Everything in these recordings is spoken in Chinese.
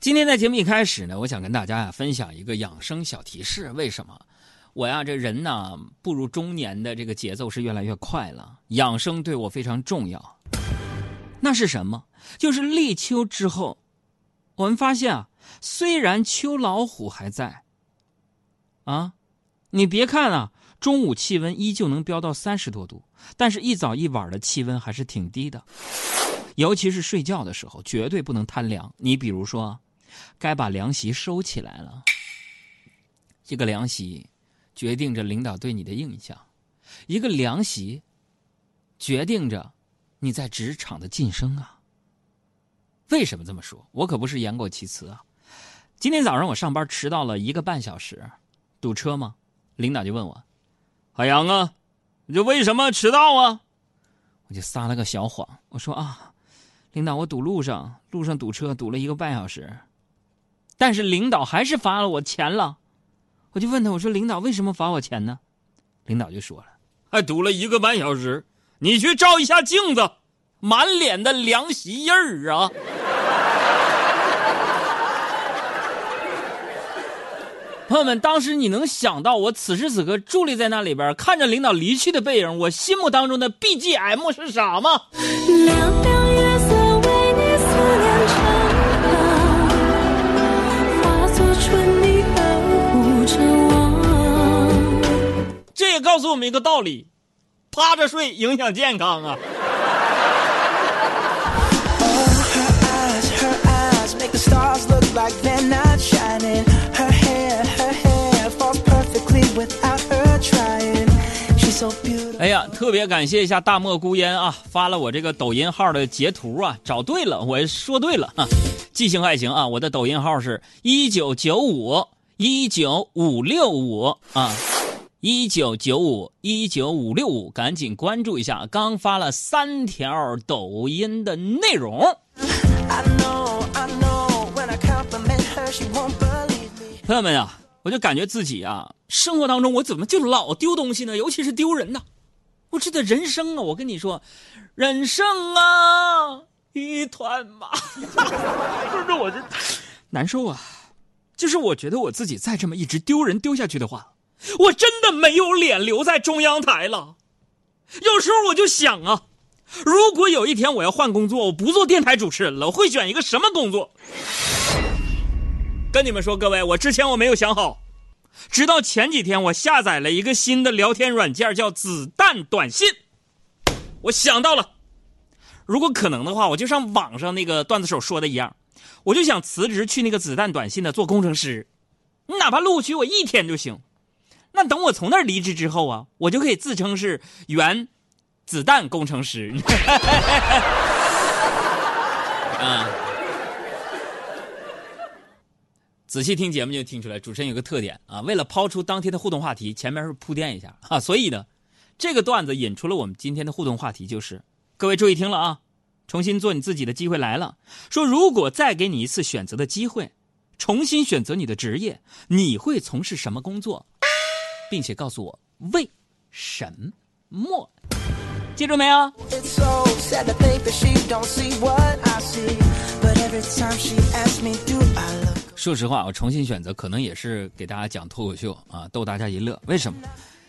今天在节目一开始呢，我想跟大家呀分享一个养生小提示。为什么？我呀这人呢步入中年的这个节奏是越来越快了，养生对我非常重要。那是什么？就是立秋之后，我们发现啊，虽然秋老虎还在，啊，你别看啊，中午气温依旧能飙到三十多度，但是一早一晚的气温还是挺低的，尤其是睡觉的时候，绝对不能贪凉。你比如说。该把凉席收起来了。这个凉席决定着领导对你的印象，一个凉席决定着你在职场的晋升啊。为什么这么说？我可不是言过其词啊。今天早上我上班迟到了一个半小时，堵车吗？领导就问我：“海洋啊，你这为什么迟到啊？”我就撒了个小谎，我说：“啊，领导，我堵路上，路上堵车，堵了一个半小时。”但是领导还是罚了我钱了，我就问他，我说：“领导为什么罚我钱呢？”领导就说了：“还堵了一个半小时，你去照一下镜子，满脸的凉席印儿啊！” 朋友们，当时你能想到我此时此刻伫立在那里边，看着领导离去的背影，我心目当中的 BGM 是啥吗？告诉我们一个道理：趴着睡影响健康啊！哎呀，特别感谢一下大漠孤烟啊，发了我这个抖音号的截图啊，找对了，我说对了啊，记性还行啊，我的抖音号是一九九五一九五六五啊。一九九五一九五六五，赶紧关注一下！刚发了三条抖音的内容。朋友们啊，我就感觉自己啊，生活当中我怎么就老丢东西呢？尤其是丢人呢。我这的人生啊，我跟你说，人生啊，一团麻。不是我这难受啊，就是我觉得我自己再这么一直丢人丢下去的话。我真的没有脸留在中央台了。有时候我就想啊，如果有一天我要换工作，我不做电台主持人了，我会选一个什么工作？跟你们说，各位，我之前我没有想好，直到前几天我下载了一个新的聊天软件，叫子弹短信。我想到了，如果可能的话，我就像网上那个段子手说的一样，我就想辞职去那个子弹短信的做工程师，你哪怕录取我一天就行。那等我从那儿离职之后啊，我就可以自称是原子弹工程师。啊，仔细听节目就听出来，主持人有个特点啊。为了抛出当天的互动话题，前面是铺垫一下啊，所以呢，这个段子引出了我们今天的互动话题，就是各位注意听了啊，重新做你自己的机会来了。说如果再给你一次选择的机会，重新选择你的职业，你会从事什么工作？并且告诉我为什么？记住没有？说实话，我重新选择可能也是给大家讲脱口秀啊，逗大家一乐。为什么？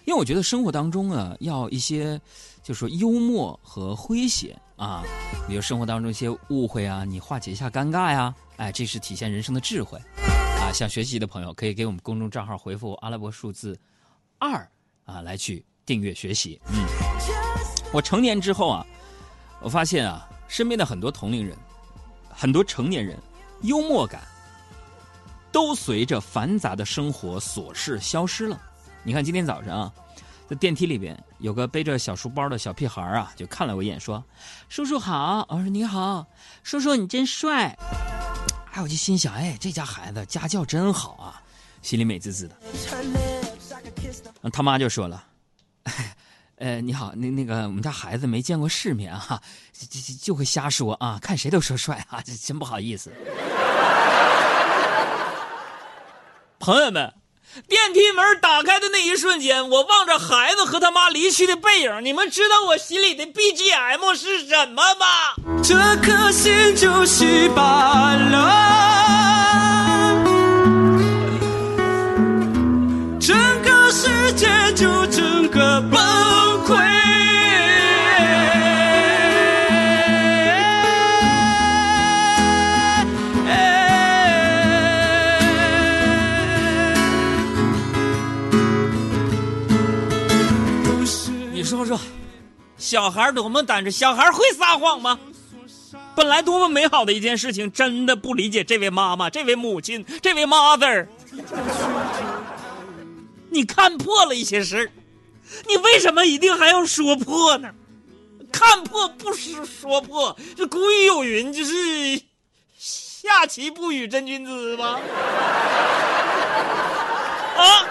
因为我觉得生活当中啊，要一些，就说幽默和诙谐啊，比如生活当中一些误会啊，你化解一下尴尬呀，哎，这是体现人生的智慧啊。想学习的朋友可以给我们公众账号回复阿拉伯数字。二啊，来去订阅学习。嗯，我成年之后啊，我发现啊，身边的很多同龄人，很多成年人，幽默感都随着繁杂的生活琐事消失了。你看今天早上啊，在电梯里边有个背着小书包的小屁孩啊，就看了我一眼，说：“叔叔好。”我说：“你好，叔叔你真帅。”哎，我就心想，哎，这家孩子家教真好啊，心里美滋滋的。他妈就说了：“呃，你好，那那个我们家孩子没见过世面啊，就就会瞎说啊，看谁都说帅啊，真不好意思。”朋友们，电梯门打开的那一瞬间，我望着孩子和他妈离去的背影，你们知道我心里的 BGM 是什么吗？这颗心就稀巴烂。个崩溃。你说说小孩多么单纯小孩会撒谎吗？本来多么美好的一件事情真的不理解这位妈妈这位母亲这位 mother 你看破了一些事你为什么一定还要说破呢？看破不是说破，这古语有云，就是下棋不语真君子吗？啊！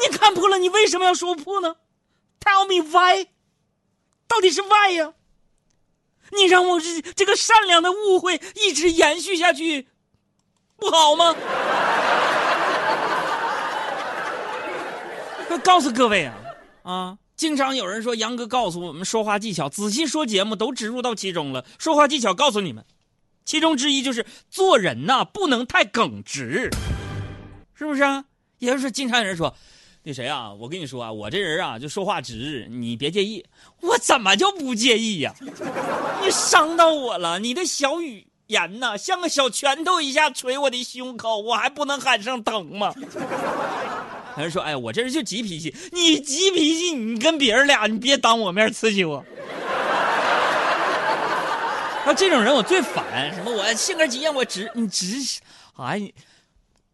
你看破了，你为什么要说破呢？Tell me why？到底是 why 呀？你让我这这个善良的误会一直延续下去，不好吗？告诉各位啊啊！经常有人说杨哥告诉我们说话技巧，仔细说节目都植入到其中了。说话技巧告诉你们，其中之一就是做人呐不能太耿直，是不是啊？也就是经常有人说，那谁啊，我跟你说啊，我这人啊就说话直，你别介意。我怎么就不介意呀？你伤到我了，你的小语言呐像个小拳头一下捶我的胸口，我还不能喊声疼吗？人说：“哎，我这人就急脾气。你急脾气，你跟别人俩，你别当我面刺激我。那这种人我最烦。什么？我性格急呀，我直，你直，哎，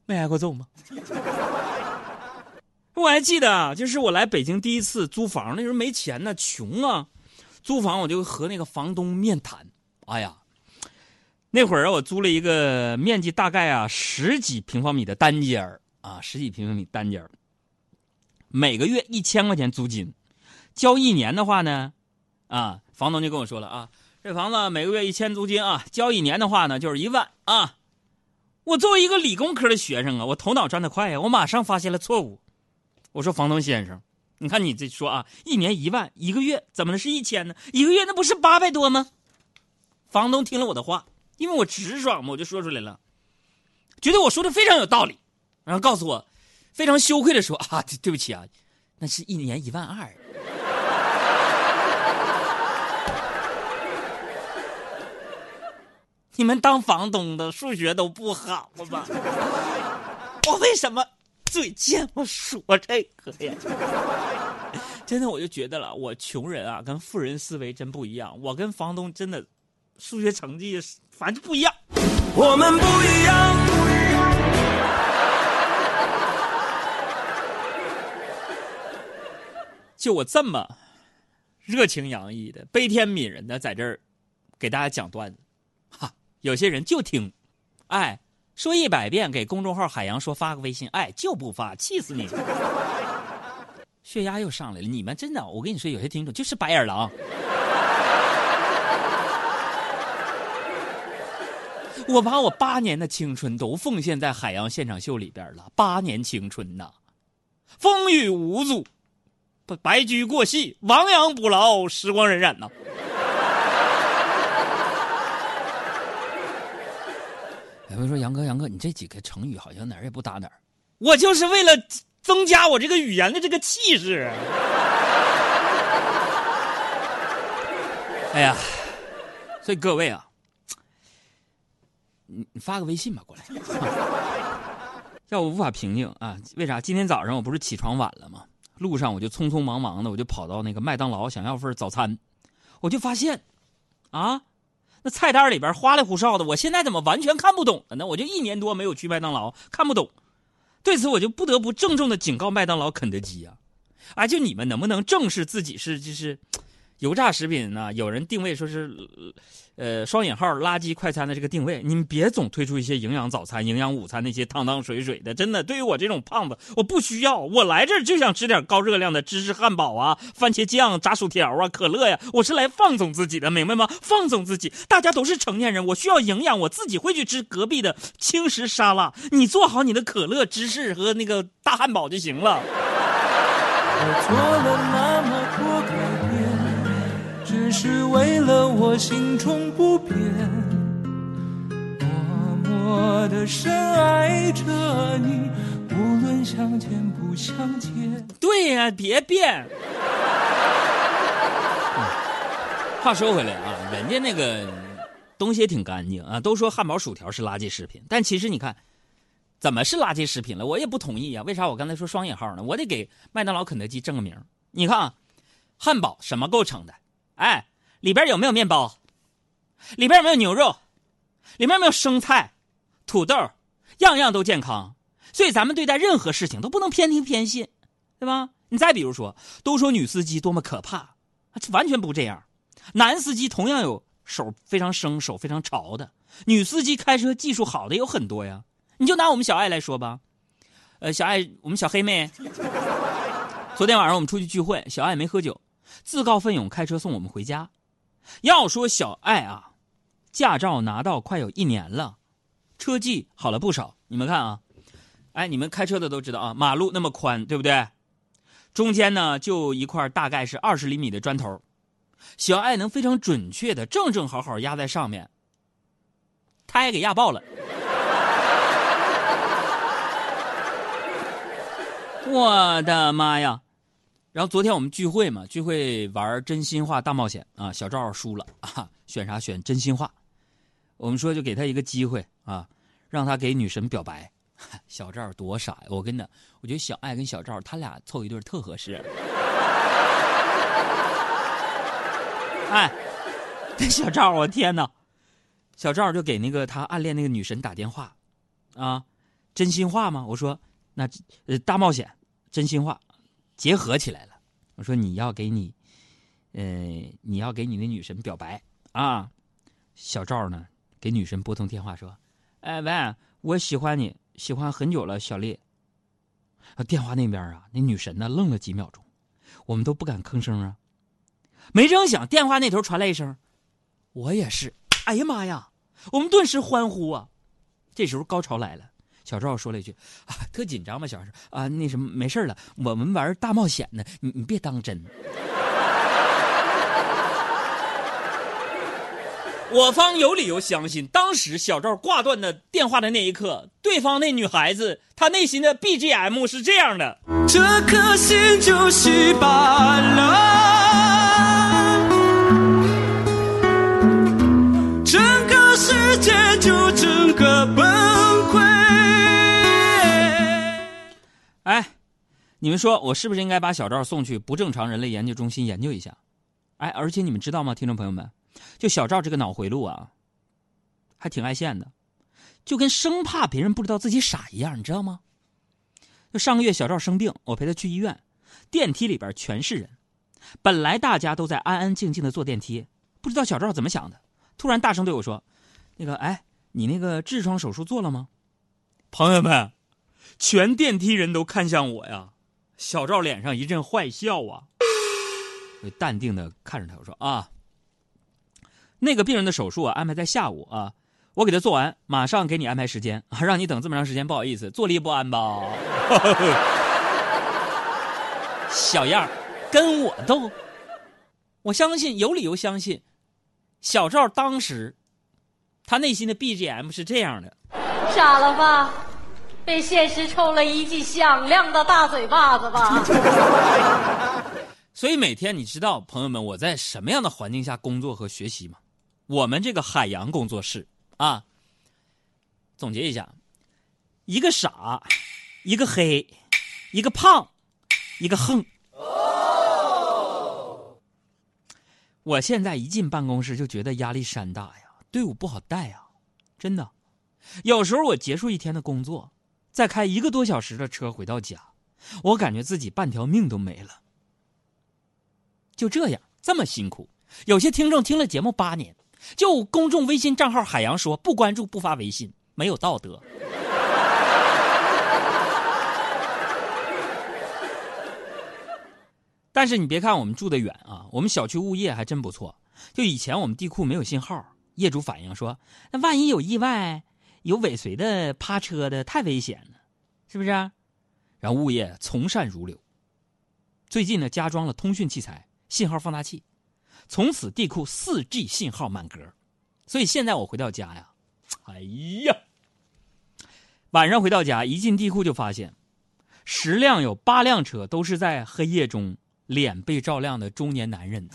没挨过揍吗？我还记得，就是我来北京第一次租房，那时候没钱呢，穷啊，租房我就和那个房东面谈。哎呀，那会儿我租了一个面积大概啊十几平方米的单间儿。”啊，十几平方米单间每个月一千块钱租金，交一年的话呢，啊，房东就跟我说了啊，这房子每个月一千租金啊，交一年的话呢就是一万啊。我作为一个理工科的学生啊，我头脑转得快呀，我马上发现了错误。我说房东先生，你看你这说啊，一年一万，一个月怎么能是一千呢？一个月那不是八百多吗？房东听了我的话，因为我直爽嘛，我就说出来了，觉得我说的非常有道理。然后告诉我，非常羞愧的说：“啊，对不起啊，那是一年一万二。你们当房东的数学都不好吧？我为什么嘴贱？我说这个呀？真的，我就觉得了，我穷人啊，跟富人思维真不一样。我跟房东真的数学成绩反正不一样。我们不一样。”就我这么热情洋溢的、悲天悯人的在这儿给大家讲段子，哈，有些人就听，哎，说一百遍给公众号海洋说发个微信，哎，就不发，气死你！血压又上来了，你们真的，我跟你说，有些听众就是白眼狼。我把我八年的青春都奉献在海洋现场秀里边了，八年青春呐，风雨无阻。白驹过隙，亡羊补牢，时光荏苒呐。有人说杨哥，杨哥，你这几个成语好像哪儿也不搭哪儿。我就是为了增加我这个语言的这个气势。哎呀，所以各位啊，你你发个微信吧过来，要我无法平静啊。为啥？今天早上我不是起床晚了吗？路上我就匆匆忙忙的，我就跑到那个麦当劳想要份早餐，我就发现，啊，那菜单里边花里胡哨的，我现在怎么完全看不懂了呢？我就一年多没有去麦当劳，看不懂。对此，我就不得不郑重的警告麦当劳、肯德基呀，啊，就你们能不能正视自己是就是。油炸食品呢？有人定位说是，呃，双引号垃圾快餐的这个定位，你们别总推出一些营养早餐、营养午餐那些汤汤水水的。真的，对于我这种胖子，我不需要。我来这儿就想吃点高热量的芝士汉堡啊、番茄酱炸薯条啊、可乐呀。我是来放纵自己的，明白吗？放纵自己。大家都是成年人，我需要营养，我自己会去吃隔壁的轻食沙拉。你做好你的可乐、芝士和那个大汉堡就行了。我做了那么多改变。是为了我心中不变，默默的深爱着你，无论相见不相见。对呀，别变。话说回来啊，人家那个东西也挺干净啊，都说汉堡、薯条是垃圾食品，但其实你看，怎么是垃圾食品了？我也不同意啊。为啥我刚才说双引号呢？我得给麦当劳、肯德基正个名。你看啊。汉堡什么构成的？哎，里边有没有面包？里边有没有牛肉？里面有没有生菜、土豆？样样都健康。所以咱们对待任何事情都不能偏听偏信，对吧？你再比如说，都说女司机多么可怕，完全不这样。男司机同样有手非常生、手非常潮的，女司机开车技术好的有很多呀。你就拿我们小爱来说吧，呃，小爱，我们小黑妹，昨天晚上我们出去聚会，小爱没喝酒，自告奋勇开车送我们回家。要说小爱啊，驾照拿到快有一年了，车技好了不少。你们看啊。哎，你们开车的都知道啊，马路那么宽，对不对？中间呢就一块大概是二十厘米的砖头，小爱能非常准确的正正好好压在上面，他也给压爆了。我的妈呀！然后昨天我们聚会嘛，聚会玩真心话大冒险啊，小赵输了 啊，选啥选真心话？我们说就给他一个机会啊，让他给女神表白。小赵多傻呀！我跟你，我觉得小爱跟小赵他俩凑一对特合适。哎，这小赵，我天哪！小赵就给那个他暗恋那个女神打电话，啊，真心话吗？我说那呃大冒险，真心话结合起来了。我说你要给你，呃你要给你的女神表白啊。小赵呢给女神拨通电话说：“哎喂，我喜欢你。”喜欢很久了，小丽。电话那边啊，那女神呢愣了几秒钟，我们都不敢吭声啊。没成想，电话那头传来一声：“我也是。”哎呀妈呀！我们顿时欢呼啊。这时候高潮来了，小赵说了一句：“啊，特紧张吧，小赵啊，那什么，没事了，我们玩大冒险呢，你你别当真。”我方有理由相信，当时小赵挂断的电话的那一刻，对方那女孩子她内心的 BGM 是这样的：这颗心就稀巴哎，你们说我是不是应该把小赵送去不正常人类研究中心研究一下？哎，而且你们知道吗，听众朋友们？就小赵这个脑回路啊，还挺爱现的，就跟生怕别人不知道自己傻一样，你知道吗？就上个月小赵生病，我陪他去医院，电梯里边全是人，本来大家都在安安静静的坐电梯，不知道小赵怎么想的，突然大声对我说：“那个，哎，你那个痔疮手术做了吗？”朋友们，全电梯人都看向我呀，小赵脸上一阵坏笑啊，我淡定的看着他，我说：“啊。”那个病人的手术啊，安排在下午啊，我给他做完，马上给你安排时间啊，让你等这么长时间，不好意思，坐立不安吧？小样跟我斗？我相信有理由相信，小赵当时他内心的 BGM 是这样的：傻了吧？被现实抽了一记响亮的大嘴巴子吧？所以每天你知道，朋友们，我在什么样的环境下工作和学习吗？我们这个海洋工作室啊，总结一下：一个傻，一个黑，一个胖，一个横。我现在一进办公室就觉得压力山大呀，队伍不好带呀，真的。有时候我结束一天的工作，再开一个多小时的车回到家，我感觉自己半条命都没了。就这样，这么辛苦，有些听众听了节目八年。就公众微信账号海洋说不关注不发微信没有道德。但是你别看我们住的远啊，我们小区物业还真不错。就以前我们地库没有信号，业主反映说，那万一有意外，有尾随的、趴车的，太危险了，是不是？然后物业从善如流，最近呢加装了通讯器材，信号放大器。从此地库四 G 信号满格，所以现在我回到家呀，哎呀，晚上回到家一进地库就发现，十辆有八辆车都是在黑夜中脸被照亮的中年男人。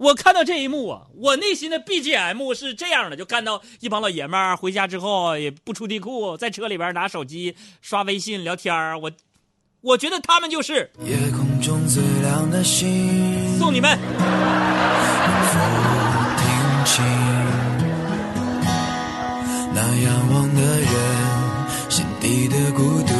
我看到这一幕啊，我内心的 BGM 是这样的：就看到一帮老爷们儿回家之后也不出地库，在车里边拿手机刷微信聊天儿。我，我觉得他们就是夜空中最亮的星。送你们。听清那仰望的人，心底的孤独。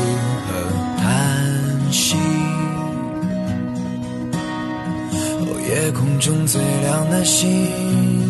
夜空中最亮的星。